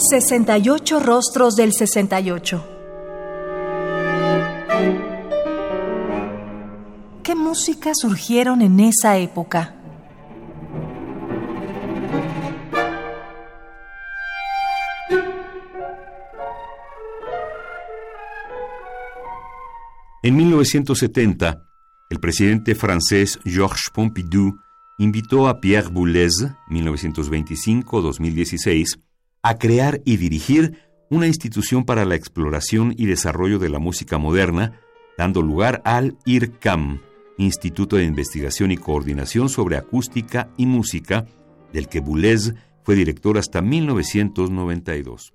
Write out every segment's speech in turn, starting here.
68 rostros del 68. ¿Qué música surgieron en esa época? En 1970, el presidente francés Georges Pompidou invitó a Pierre Boulez, 1925-2016, a crear y dirigir una institución para la exploración y desarrollo de la música moderna, dando lugar al IRCAM, Instituto de Investigación y Coordinación sobre Acústica y Música, del que Boulez fue director hasta 1992.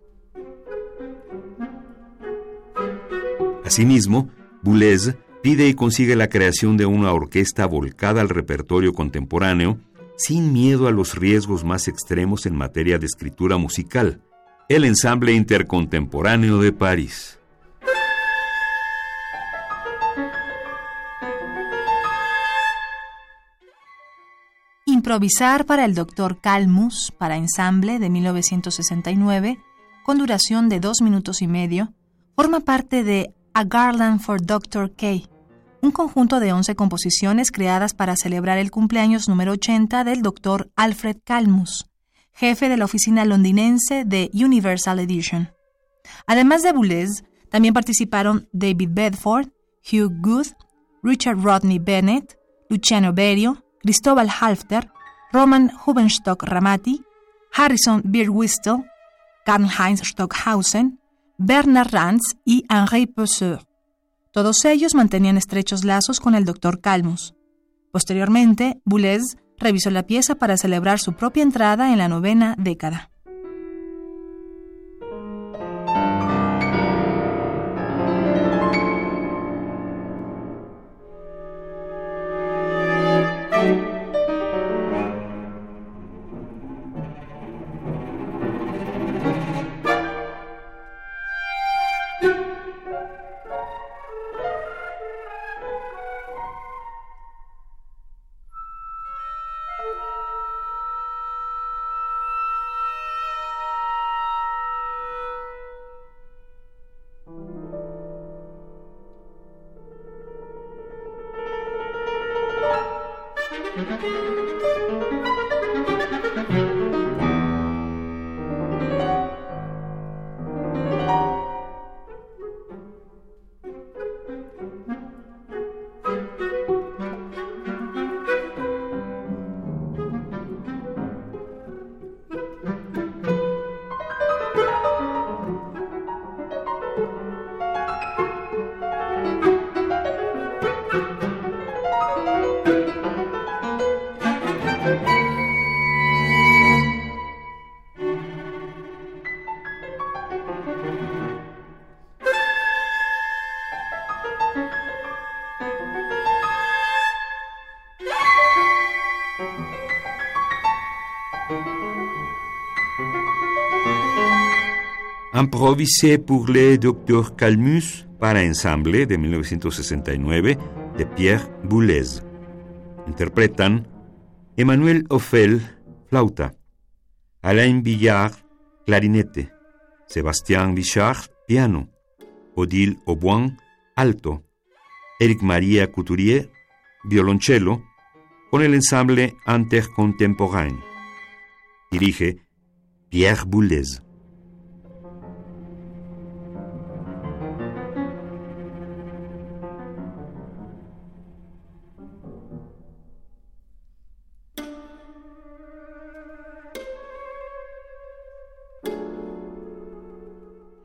Asimismo, Boulez pide y consigue la creación de una orquesta volcada al repertorio contemporáneo, sin miedo a los riesgos más extremos en materia de escritura musical, el Ensamble Intercontemporáneo de París. Improvisar para el Dr. Calmus, para ensamble de 1969, con duración de dos minutos y medio, forma parte de A Garland for Dr. K, un conjunto de 11 composiciones creadas para celebrar el cumpleaños número 80 del Dr. Alfred Calmus, jefe de la oficina londinense de Universal Edition. Además de Boulez, también participaron David Bedford, Hugh Good, Richard Rodney Bennett, Luciano Berio, Cristóbal Halfter, Roman Hubenstock Ramati, Harrison Birwistel, Karl-Heinz Stockhausen, Bernard Ranz y Henri Pousseur. Todos ellos mantenían estrechos lazos con el doctor Calmus. Posteriormente, Boulez revisó la pieza para celebrar su propia entrada en la novena década. Müzik Improvisé pour le Dr. Calmus para ensamble de 1969 de Pierre Boulez. Interpretan Emmanuel Ophel, flauta, Alain Villard, clarinete, Sébastien Bichard, piano, Odile Auboin, alto, Eric Maria Couturier, violonchelo, con el ensamble Intercontemporain. Dirige Pierre Boulez.